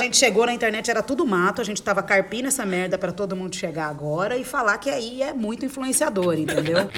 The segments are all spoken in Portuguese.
A gente chegou na internet, era tudo mato, a gente tava carpindo essa merda para todo mundo chegar agora e falar que aí é muito influenciador, entendeu?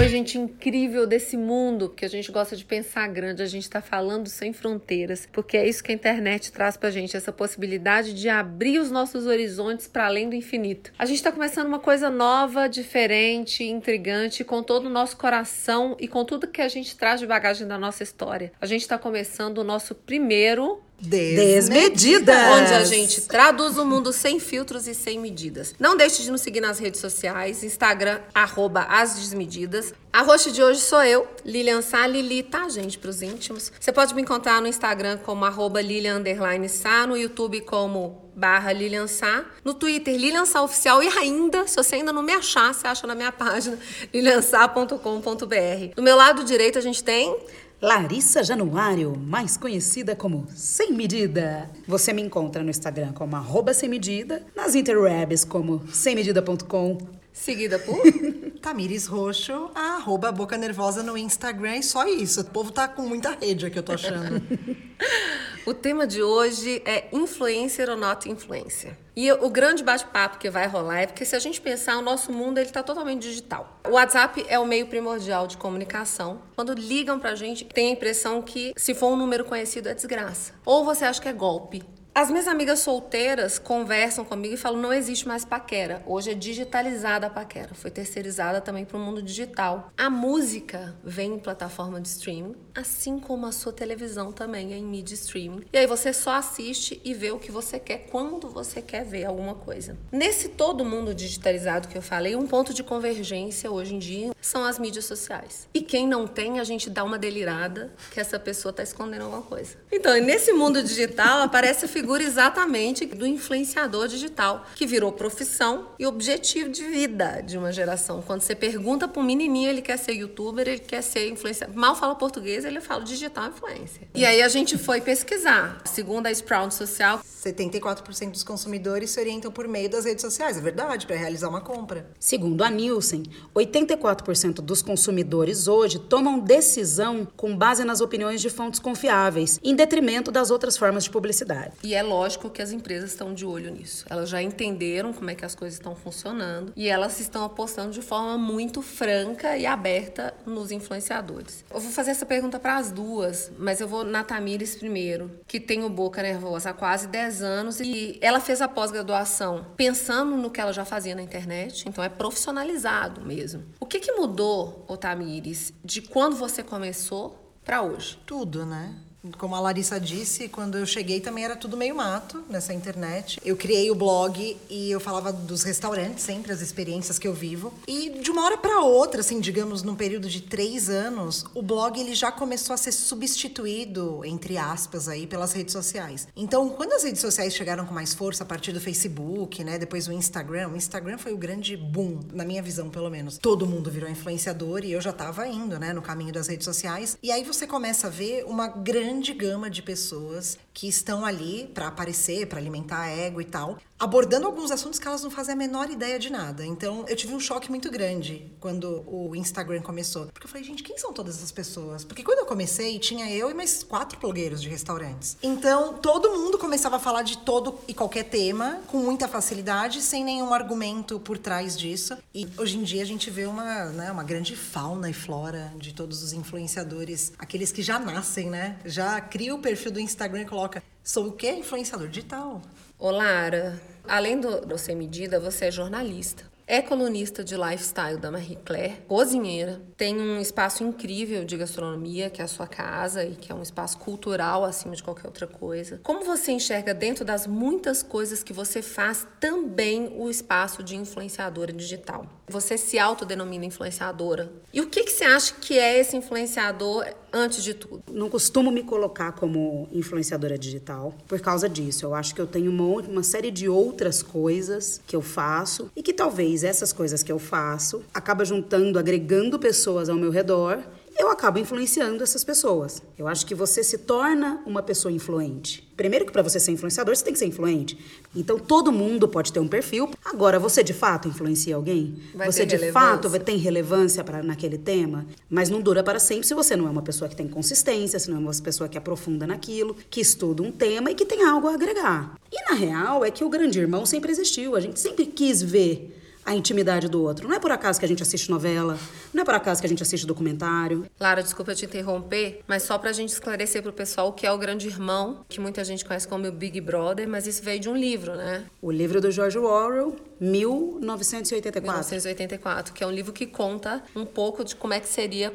Oi, gente incrível desse mundo que a gente gosta de pensar grande, a gente está falando sem fronteiras, porque é isso que a internet traz pra gente, essa possibilidade de abrir os nossos horizontes para além do infinito. A gente está começando uma coisa nova, diferente, intrigante, com todo o nosso coração e com tudo que a gente traz de bagagem da nossa história. A gente está começando o nosso primeiro Desmedidas. Onde a gente traduz o mundo sem filtros e sem medidas. Não deixe de nos seguir nas redes sociais, Instagram, arroba as desmedidas. A host de hoje sou eu, Lilian Sá, Lili, tá, gente, pros íntimos. Você pode me encontrar no Instagram como arroba Lilian Sá, no YouTube como barra Lilian Sá, no Twitter Lilian Sá Oficial e ainda, se você ainda não me achar, você acha na minha página liliansá.com.br. Do meu lado direito a gente tem Larissa Januário, mais conhecida como Sem Medida. Você me encontra no Instagram como arroba sem medida, nas interwebs como semmedida.com. Seguida por Tamires Roxo, arroba Boca Nervosa no Instagram e só isso. O povo tá com muita rede aqui, eu tô achando. o tema de hoje é influencer ou not influencer. E o grande bate-papo que vai rolar é porque se a gente pensar, o nosso mundo ele está totalmente digital. O WhatsApp é o meio primordial de comunicação. Quando ligam pra gente, tem a impressão que se for um número conhecido é desgraça. Ou você acha que é golpe. As minhas amigas solteiras conversam comigo e falam: não existe mais paquera. Hoje é digitalizada a paquera. Foi terceirizada também para o mundo digital. A música vem em plataforma de streaming, assim como a sua televisão também é em mídia streaming. E aí você só assiste e vê o que você quer quando você quer ver alguma coisa. Nesse todo mundo digitalizado que eu falei, um ponto de convergência hoje em dia são as mídias sociais. E quem não tem, a gente dá uma delirada que essa pessoa está escondendo alguma coisa. Então, nesse mundo digital aparece figura exatamente do influenciador digital, que virou profissão e objetivo de vida de uma geração. Quando você pergunta para um menininho, ele quer ser youtuber, ele quer ser influenciador. Mal fala português, ele fala digital influencer. E aí a gente foi pesquisar. Segundo a Sprout Social, 74% dos consumidores se orientam por meio das redes sociais, é verdade, para realizar uma compra. Segundo a Nielsen, 84% dos consumidores hoje tomam decisão com base nas opiniões de fontes confiáveis, em detrimento das outras formas de publicidade. E é lógico que as empresas estão de olho nisso. Elas já entenderam como é que as coisas estão funcionando e elas estão apostando de forma muito franca e aberta nos influenciadores. Eu vou fazer essa pergunta para as duas, mas eu vou na Tamires primeiro, que tem o Boca Nervosa há quase 10 anos e ela fez a pós-graduação pensando no que ela já fazia na internet, então é profissionalizado mesmo. O que, que mudou, Tamires, de quando você começou para hoje? Tudo, né? Como a Larissa disse, quando eu cheguei também era tudo meio mato nessa internet. Eu criei o blog e eu falava dos restaurantes sempre, as experiências que eu vivo. E de uma hora para outra, assim, digamos, num período de três anos, o blog ele já começou a ser substituído, entre aspas, aí, pelas redes sociais. Então, quando as redes sociais chegaram com mais força a partir do Facebook, né, depois o Instagram, o Instagram foi o grande boom, na minha visão, pelo menos. Todo mundo virou influenciador e eu já estava indo, né, no caminho das redes sociais. E aí você começa a ver uma grande grande gama de pessoas que estão ali para aparecer, para alimentar a ego e tal, abordando alguns assuntos que elas não fazem a menor ideia de nada. Então, eu tive um choque muito grande quando o Instagram começou. Porque eu falei, gente, quem são todas essas pessoas? Porque quando eu comecei, tinha eu e mais quatro blogueiros de restaurantes. Então, todo mundo começava a falar de todo e qualquer tema com muita facilidade, sem nenhum argumento por trás disso. E hoje em dia a gente vê uma, né, uma grande fauna e flora de todos os influenciadores, aqueles que já nascem, né? Já cria o perfil do Instagram e coloca sou o quê? Influenciador digital. Ô Lara, além do, do Sem Medida, você é jornalista. É colunista de lifestyle da Marie Claire, cozinheira, tem um espaço incrível de gastronomia, que é a sua casa e que é um espaço cultural acima de qualquer outra coisa. Como você enxerga dentro das muitas coisas que você faz também o espaço de influenciadora digital? Você se autodenomina influenciadora. E o que, que você acha que é esse influenciador antes de tudo? Não costumo me colocar como influenciadora digital por causa disso. Eu acho que eu tenho uma, uma série de outras coisas que eu faço e que talvez essas coisas que eu faço acaba juntando, agregando pessoas ao meu redor eu acabo influenciando essas pessoas. Eu acho que você se torna uma pessoa influente. Primeiro que para você ser influenciador, você tem que ser influente. Então todo mundo pode ter um perfil. Agora, você de fato influencia alguém? Vai você de relevância? fato tem relevância para naquele tema? Mas não dura para sempre se você não é uma pessoa que tem consistência, se não é uma pessoa que aprofunda naquilo, que estuda um tema e que tem algo a agregar. E na real é que o grande irmão sempre existiu. A gente sempre quis ver a intimidade do outro. Não é por acaso que a gente assiste novela, não é por acaso que a gente assiste documentário. Lara, desculpa te interromper, mas só pra gente esclarecer pro pessoal o que é o Grande Irmão, que muita gente conhece como o Big Brother, mas isso veio de um livro, né? O livro do George Orwell, 1984. 1984, que é um livro que conta um pouco de como é que seria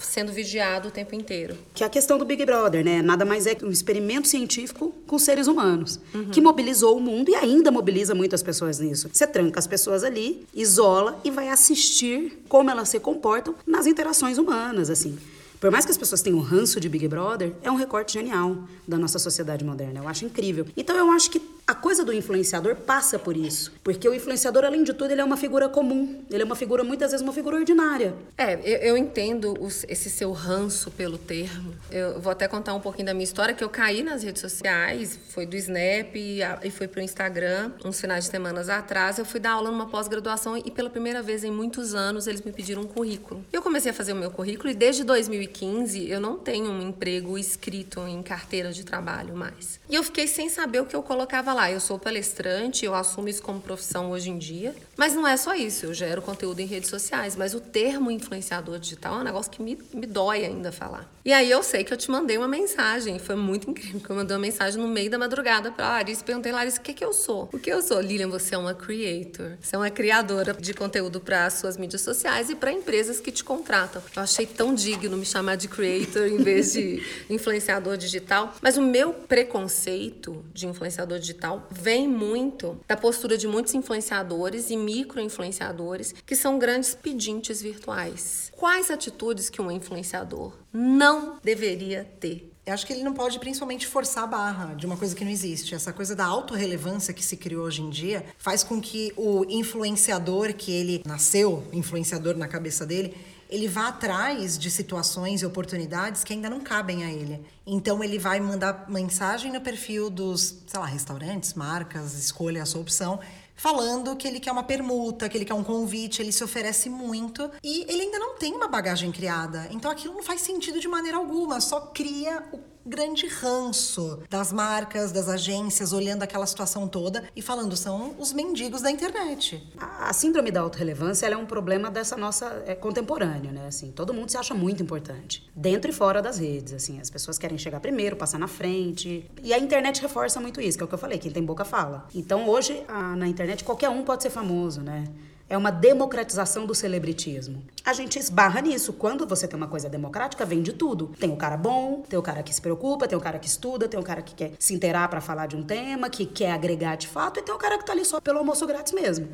sendo vigiado o tempo inteiro. Que é a questão do Big Brother, né? Nada mais é que um experimento científico com seres humanos, que mobilizou o mundo e ainda mobiliza muitas pessoas nisso. Você tranca as pessoas ali, isola e vai assistir como elas se comportam nas interações humanas, assim. Por mais que as pessoas tenham ranço de Big Brother, é um recorte genial da nossa sociedade moderna. Eu acho incrível. Então eu acho que a coisa do influenciador passa por isso. Porque o influenciador, além de tudo, ele é uma figura comum. Ele é uma figura, muitas vezes, uma figura ordinária. É, eu, eu entendo os- esse seu ranço pelo termo. Eu vou até contar um pouquinho da minha história, que eu caí nas redes sociais, foi do Snap e, a- e fui pro Instagram, uns finais de semanas atrás. Eu fui dar aula numa pós-graduação e pela primeira vez em muitos anos eles me pediram um currículo. Eu comecei a fazer o meu currículo e desde 2015 eu não tenho um emprego escrito em carteira de trabalho mais. E eu fiquei sem saber o que eu colocava lá. Eu sou palestrante, eu assumo isso como profissão hoje em dia, mas não é só isso. Eu gero conteúdo em redes sociais, mas o termo influenciador digital é um negócio que me, me dói ainda falar. E aí eu sei que eu te mandei uma mensagem, foi muito incrível, que eu mandei uma mensagem no meio da madrugada pra Larissa e perguntei, Larissa, o que que eu sou? O que eu sou? Lilian, você é uma creator, você é uma criadora de conteúdo para as suas mídias sociais e para empresas que te contratam. Eu achei tão digno me chamar de creator em vez de influenciador digital, mas o meu preconceito de influenciador digital vem muito da postura de muitos influenciadores e micro-influenciadores que são grandes pedintes virtuais. Quais atitudes que um influenciador não deveria ter? Eu acho que ele não pode, principalmente, forçar a barra de uma coisa que não existe. Essa coisa da autorrelevância que se criou hoje em dia faz com que o influenciador, que ele nasceu influenciador na cabeça dele, ele vá atrás de situações e oportunidades que ainda não cabem a ele. Então ele vai mandar mensagem no perfil dos, sei lá, restaurantes, marcas, escolha a sua opção, falando que ele quer uma permuta, que ele quer um convite, ele se oferece muito e ele ainda não tem uma bagagem criada. Então aquilo não faz sentido de maneira alguma, só cria o grande ranço das marcas, das agências, olhando aquela situação toda e falando são os mendigos da internet. A síndrome da autorrelevância é um problema dessa nossa é, contemporâneo, né? Assim, todo mundo se acha muito importante, dentro e fora das redes. Assim, as pessoas querem chegar primeiro, passar na frente. E a internet reforça muito isso, que é o que eu falei, quem tem boca fala. Então hoje a- na internet qualquer um pode ser famoso, né? É uma democratização do celebritismo. A gente esbarra nisso. Quando você tem uma coisa democrática, vem de tudo. Tem o cara bom, tem o cara que se preocupa, tem o cara que estuda, tem o cara que quer se inteirar pra falar de um tema, que quer agregar de fato, e tem o cara que tá ali só pelo almoço grátis mesmo.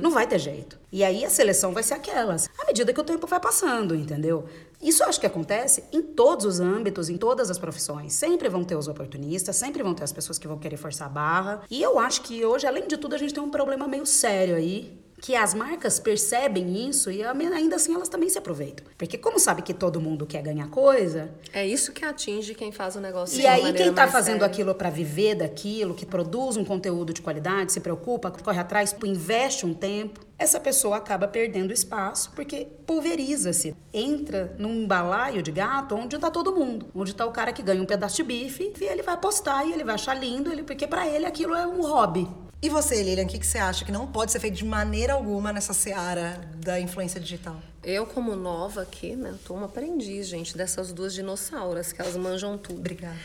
Não vai ter jeito. E aí a seleção vai ser aquelas, à medida que o tempo vai passando, entendeu? Isso eu acho que acontece em todos os âmbitos, em todas as profissões. Sempre vão ter os oportunistas, sempre vão ter as pessoas que vão querer forçar a barra. E eu acho que hoje, além de tudo, a gente tem um problema meio sério aí, que as marcas percebem isso e ainda assim elas também se aproveitam. Porque como sabe que todo mundo quer ganhar coisa, É isso que atinge quem faz o negócio de e aí quem tá mais fazendo séria. aquilo para viver daquilo, que produz um conteúdo de qualidade, se preocupa, corre atrás, investe um tempo, essa pessoa acaba perdendo espaço porque pulveriza-se. Entra num balaio de gato onde tá todo mundo, onde tá o cara que ganha um pedaço de bife e ele vai postar e ele vai achar lindo, ele, porque para ele aquilo é um hobby. E você, Lilian, o que, que você acha que não pode ser feito de maneira alguma nessa seara da influência digital? Eu, como nova aqui, né, tô uma aprendiz, gente, dessas duas dinossauras, que elas manjam tudo. Obrigada.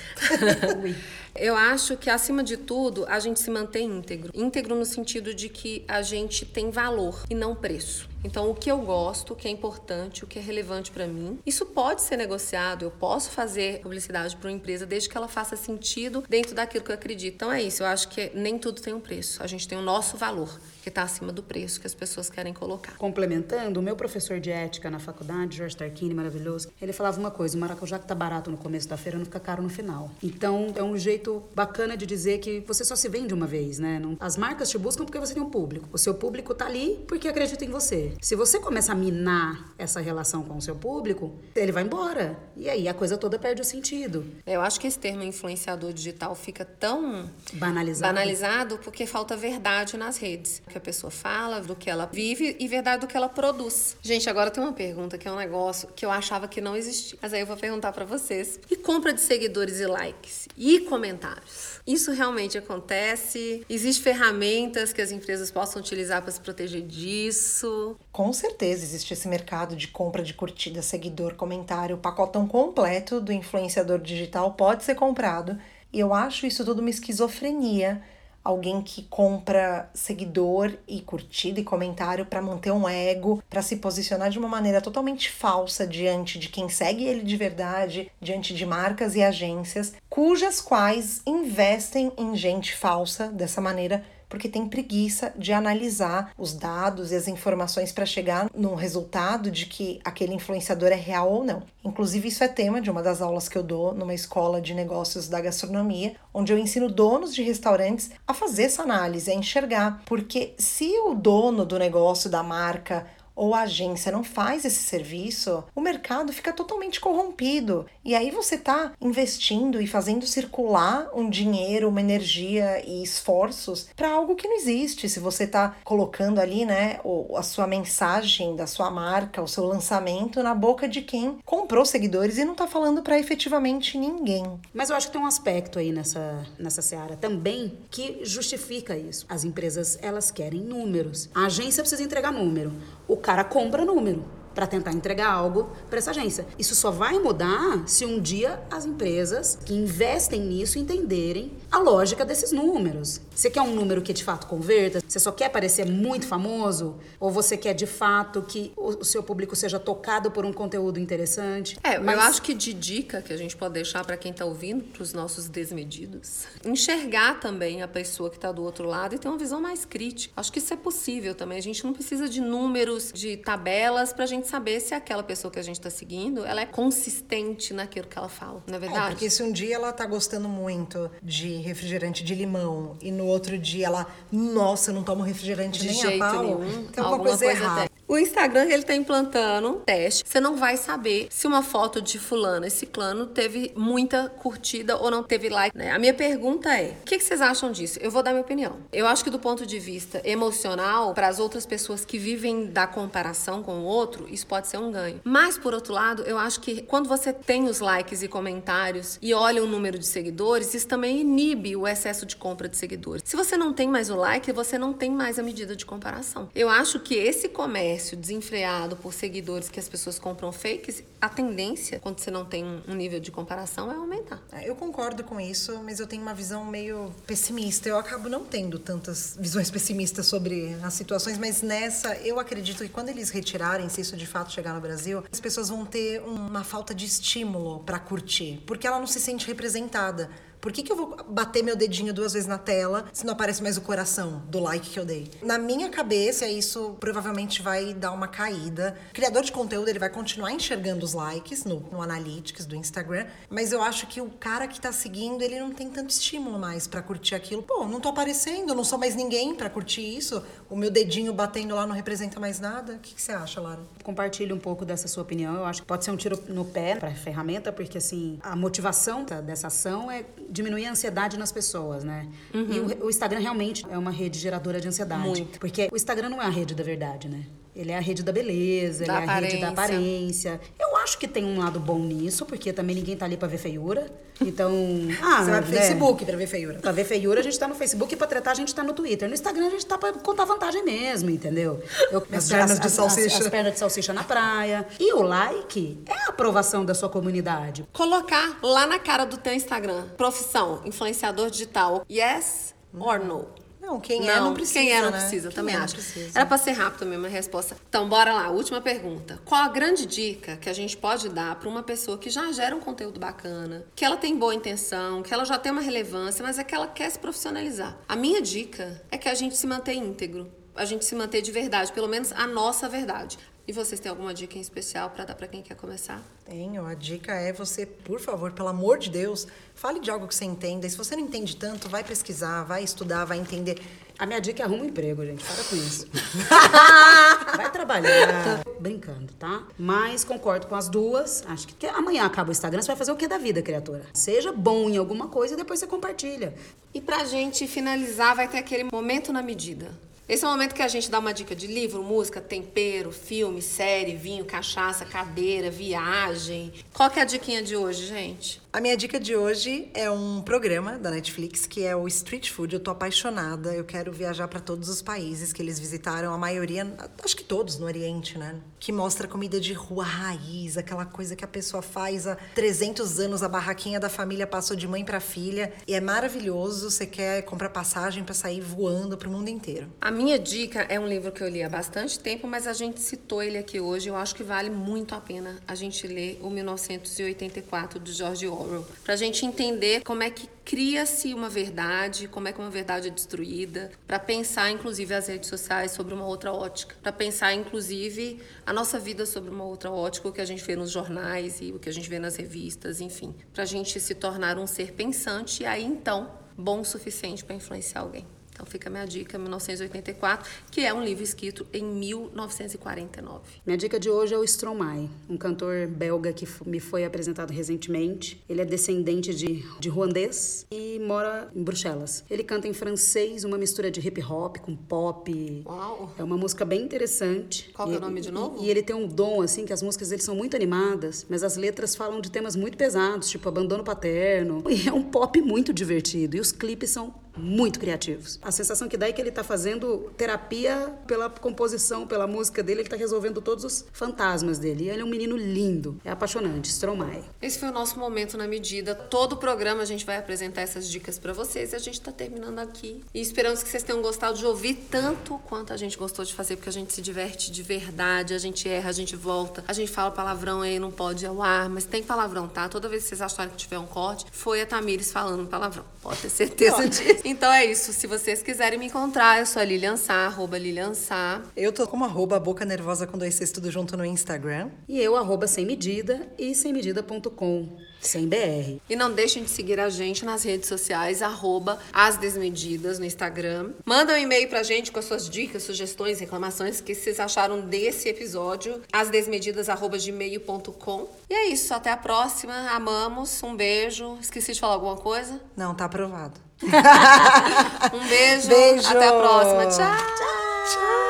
Eu acho que, acima de tudo, a gente se mantém íntegro. Íntegro no sentido de que a gente tem valor e não preço. Então, o que eu gosto, o que é importante, o que é relevante para mim, isso pode ser negociado. Eu posso fazer publicidade para uma empresa desde que ela faça sentido dentro daquilo que eu acredito. Então, é isso. Eu acho que nem tudo tem um preço. A gente tem o nosso valor, que está acima do preço que as pessoas querem colocar. Complementando, o meu professor de de ética na faculdade, George Tarquini, maravilhoso. Ele falava uma coisa: o maracujá que tá barato no começo da feira não fica caro no final. Então, é um jeito bacana de dizer que você só se vende uma vez, né? Não, as marcas te buscam porque você tem um público. O seu público tá ali porque acredita em você. Se você começa a minar essa relação com o seu público, ele vai embora. E aí a coisa toda perde o sentido. Eu acho que esse termo influenciador digital fica tão banalizado, banalizado porque falta verdade nas redes. O que a pessoa fala, do que ela vive e verdade do que ela produz. Gente, agora tem uma pergunta que é um negócio que eu achava que não existia. Mas aí eu vou perguntar para vocês. E compra de seguidores e likes? E comentários? Isso realmente acontece? Existem ferramentas que as empresas possam utilizar para se proteger disso? Com certeza existe esse mercado de compra de curtida, seguidor, comentário, o pacotão completo do influenciador digital pode ser comprado. E eu acho isso tudo uma esquizofrenia alguém que compra seguidor e curtida e comentário para manter um ego, para se posicionar de uma maneira totalmente falsa diante de quem segue ele de verdade, diante de marcas e agências, cujas quais investem em gente falsa dessa maneira porque tem preguiça de analisar os dados e as informações para chegar num resultado de que aquele influenciador é real ou não. Inclusive, isso é tema de uma das aulas que eu dou numa escola de negócios da gastronomia, onde eu ensino donos de restaurantes a fazer essa análise, a enxergar. Porque se o dono do negócio, da marca, ou a agência não faz esse serviço, o mercado fica totalmente corrompido. E aí você está investindo e fazendo circular um dinheiro, uma energia e esforços para algo que não existe. Se você está colocando ali, né, a sua mensagem da sua marca, o seu lançamento na boca de quem comprou seguidores e não está falando para efetivamente ninguém. Mas eu acho que tem um aspecto aí nessa, nessa seara também que justifica isso. As empresas, elas querem números. A agência precisa entregar número. O cara compra número para tentar entregar algo para essa agência. Isso só vai mudar se um dia as empresas que investem nisso entenderem a lógica desses números. Você quer um número que de fato converta? Você só quer parecer muito famoso? Ou você quer de fato que o seu público seja tocado por um conteúdo interessante? É, mas eu acho que de dica que a gente pode deixar para quem está ouvindo, para os nossos desmedidos, enxergar também a pessoa que está do outro lado e ter uma visão mais crítica. Acho que isso é possível também. A gente não precisa de números, de tabelas para a gente saber se aquela pessoa que a gente está seguindo, ela é consistente naquilo que ela fala, não é verdade? É, porque se um dia ela está gostando muito de refrigerante de limão e no outro dia ela, nossa, eu não tomo refrigerante de nem jeito a pau, nenhum. tem alguma, coisa, coisa errada. O Instagram ele tá implantando um teste. Você não vai saber se uma foto de fulano e ciclano teve muita curtida ou não teve like. Né? A minha pergunta é: o que, que vocês acham disso? Eu vou dar minha opinião. Eu acho que do ponto de vista emocional, para as outras pessoas que vivem da comparação com o outro, isso pode ser um ganho. Mas por outro lado, eu acho que quando você tem os likes e comentários e olha o número de seguidores, isso também inibe o excesso de compra de seguidores. Se você não tem mais o like, você não tem mais a medida de comparação. Eu acho que esse comércio comércio desenfreado por seguidores que as pessoas compram fakes, a tendência, quando você não tem um nível de comparação, é aumentar. É, eu concordo com isso, mas eu tenho uma visão meio pessimista. Eu acabo não tendo tantas visões pessimistas sobre as situações, mas nessa eu acredito que quando eles retirarem, se isso de fato chegar no Brasil, as pessoas vão ter uma falta de estímulo para curtir, porque ela não se sente representada. Por que, que eu vou bater meu dedinho duas vezes na tela se não aparece mais o coração do like que eu dei? Na minha cabeça, isso provavelmente vai dar uma caída. O criador de conteúdo ele vai continuar enxergando os likes no, no Analytics do Instagram, mas eu acho que o cara que tá seguindo, ele não tem tanto estímulo mais para curtir aquilo. Pô, não tô aparecendo, não sou mais ninguém para curtir isso. O meu dedinho batendo lá não representa mais nada. O que, que você acha, Lara? Compartilhe um pouco dessa sua opinião. Eu acho que pode ser um tiro no pé para ferramenta, porque assim, a motivação dessa ação é diminuir a ansiedade nas pessoas, né? Uhum. E o, o, Instagram realmente é uma rede geradora de ansiedade. Muito. Porque o Instagram não é a rede da verdade, né? Ele é a rede da beleza, da ele é a rede da aparência. Eu acho que tem um lado bom nisso, porque também ninguém tá ali pra ver feiura. Então. Ah, Você vai pro né? Facebook pra ver feiura. Pra ver feiura, a gente tá no Facebook e pra tratar a gente tá no Twitter. No Instagram a gente tá pra contar vantagem mesmo, entendeu? Eu, as, as pernas de salsicha. As, as, pernas de salsicha na praia. E o like é a aprovação da sua comunidade. Colocar lá na cara do teu Instagram. Profissão, influenciador digital. Yes or no? Não, quem não, é não precisa. Quem é não né? precisa, quem também é, acho. Precisa. Era pra ser rápido mesmo a resposta. Então, bora lá. Última pergunta. Qual a grande dica que a gente pode dar para uma pessoa que já gera um conteúdo bacana, que ela tem boa intenção, que ela já tem uma relevância, mas é que ela quer se profissionalizar? A minha dica é que a gente se mantenha íntegro. A gente se manter de verdade, pelo menos a nossa verdade E vocês têm alguma dica em especial para dar para quem quer começar? Tenho. A dica é você, por favor, pelo amor de Deus, fale de algo que você entenda. E se você não entende tanto, vai pesquisar, vai estudar, vai entender. A minha dica é arruma um emprego, gente. Para com isso. Vai trabalhar. Brincando, tá? Mas concordo com as duas. Acho que amanhã acaba o Instagram. Você vai fazer o que da vida, criatura? Seja bom em alguma coisa e depois você compartilha. E pra gente finalizar, vai ter aquele momento na medida. Esse é o momento que a gente dá uma dica de livro, música, tempero, filme, série, vinho, cachaça, cadeira, viagem. Qual que é a diquinha de hoje, gente? A minha dica de hoje é um programa da Netflix que é o Street Food. Eu tô apaixonada. Eu quero viajar para todos os países que eles visitaram, a maioria, acho que todos no Oriente, né? Que mostra comida de rua raiz, aquela coisa que a pessoa faz há 300 anos, a barraquinha da família passou de mãe para filha. E é maravilhoso. Você quer comprar passagem para sair voando pro mundo inteiro. A minha dica é um livro que eu li há bastante tempo, mas a gente citou ele aqui hoje. Eu acho que vale muito a pena a gente ler o 1984 de George Orwell para a gente entender como é que cria-se uma verdade, como é que uma verdade é destruída, para pensar inclusive as redes sociais sobre uma outra ótica, para pensar inclusive a nossa vida sobre uma outra ótica, o que a gente vê nos jornais e o que a gente vê nas revistas, enfim, para a gente se tornar um ser pensante e aí então bom o suficiente para influenciar alguém. Então fica a minha dica, 1984, que é um livro escrito em 1949. Minha dica de hoje é o Stromae, um cantor belga que me foi apresentado recentemente. Ele é descendente de, de ruandês e mora em Bruxelas. Ele canta em francês, uma mistura de hip hop com pop. Uau! É uma música bem interessante. Qual é o nome de novo? E, e ele tem um dom, assim, que as músicas dele são muito animadas, mas as letras falam de temas muito pesados, tipo abandono paterno. E é um pop muito divertido. E os clipes são muito criativos. A sensação que dá é que ele está fazendo terapia pela composição, pela música dele, ele está resolvendo todos os fantasmas dele. E ele é um menino lindo, é apaixonante, Stromae. Esse foi o nosso momento na medida. Todo o programa a gente vai apresentar essas dicas para vocês e a gente está terminando aqui. E esperamos que vocês tenham gostado de ouvir tanto quanto a gente gostou de fazer, porque a gente se diverte de verdade, a gente erra, a gente volta, a gente fala palavrão aí, não pode ir ao ar, mas tem palavrão, tá? Toda vez que vocês acharem que tiver um corte, foi a Tamires falando palavrão. Pode ter certeza disso. Então é isso. Se vocês quiserem me encontrar, eu sou a Lilian Sá, arroba Lilian Sá. Eu tô como arroba boca nervosa com dois Cs tudo junto no Instagram. E eu, arroba sem medida e semmedida.com. Sem BR. E não deixem de seguir a gente nas redes sociais, arroba As Desmedidas no Instagram. Manda um e-mail pra gente com as suas dicas, sugestões, reclamações que vocês acharam desse episódio. asdesmedidas.gmail.com E é isso, até a próxima. Amamos, um beijo. Esqueci de falar alguma coisa? Não, tá aprovado. um beijo, beijo. Até a próxima. Tchau. Tchau.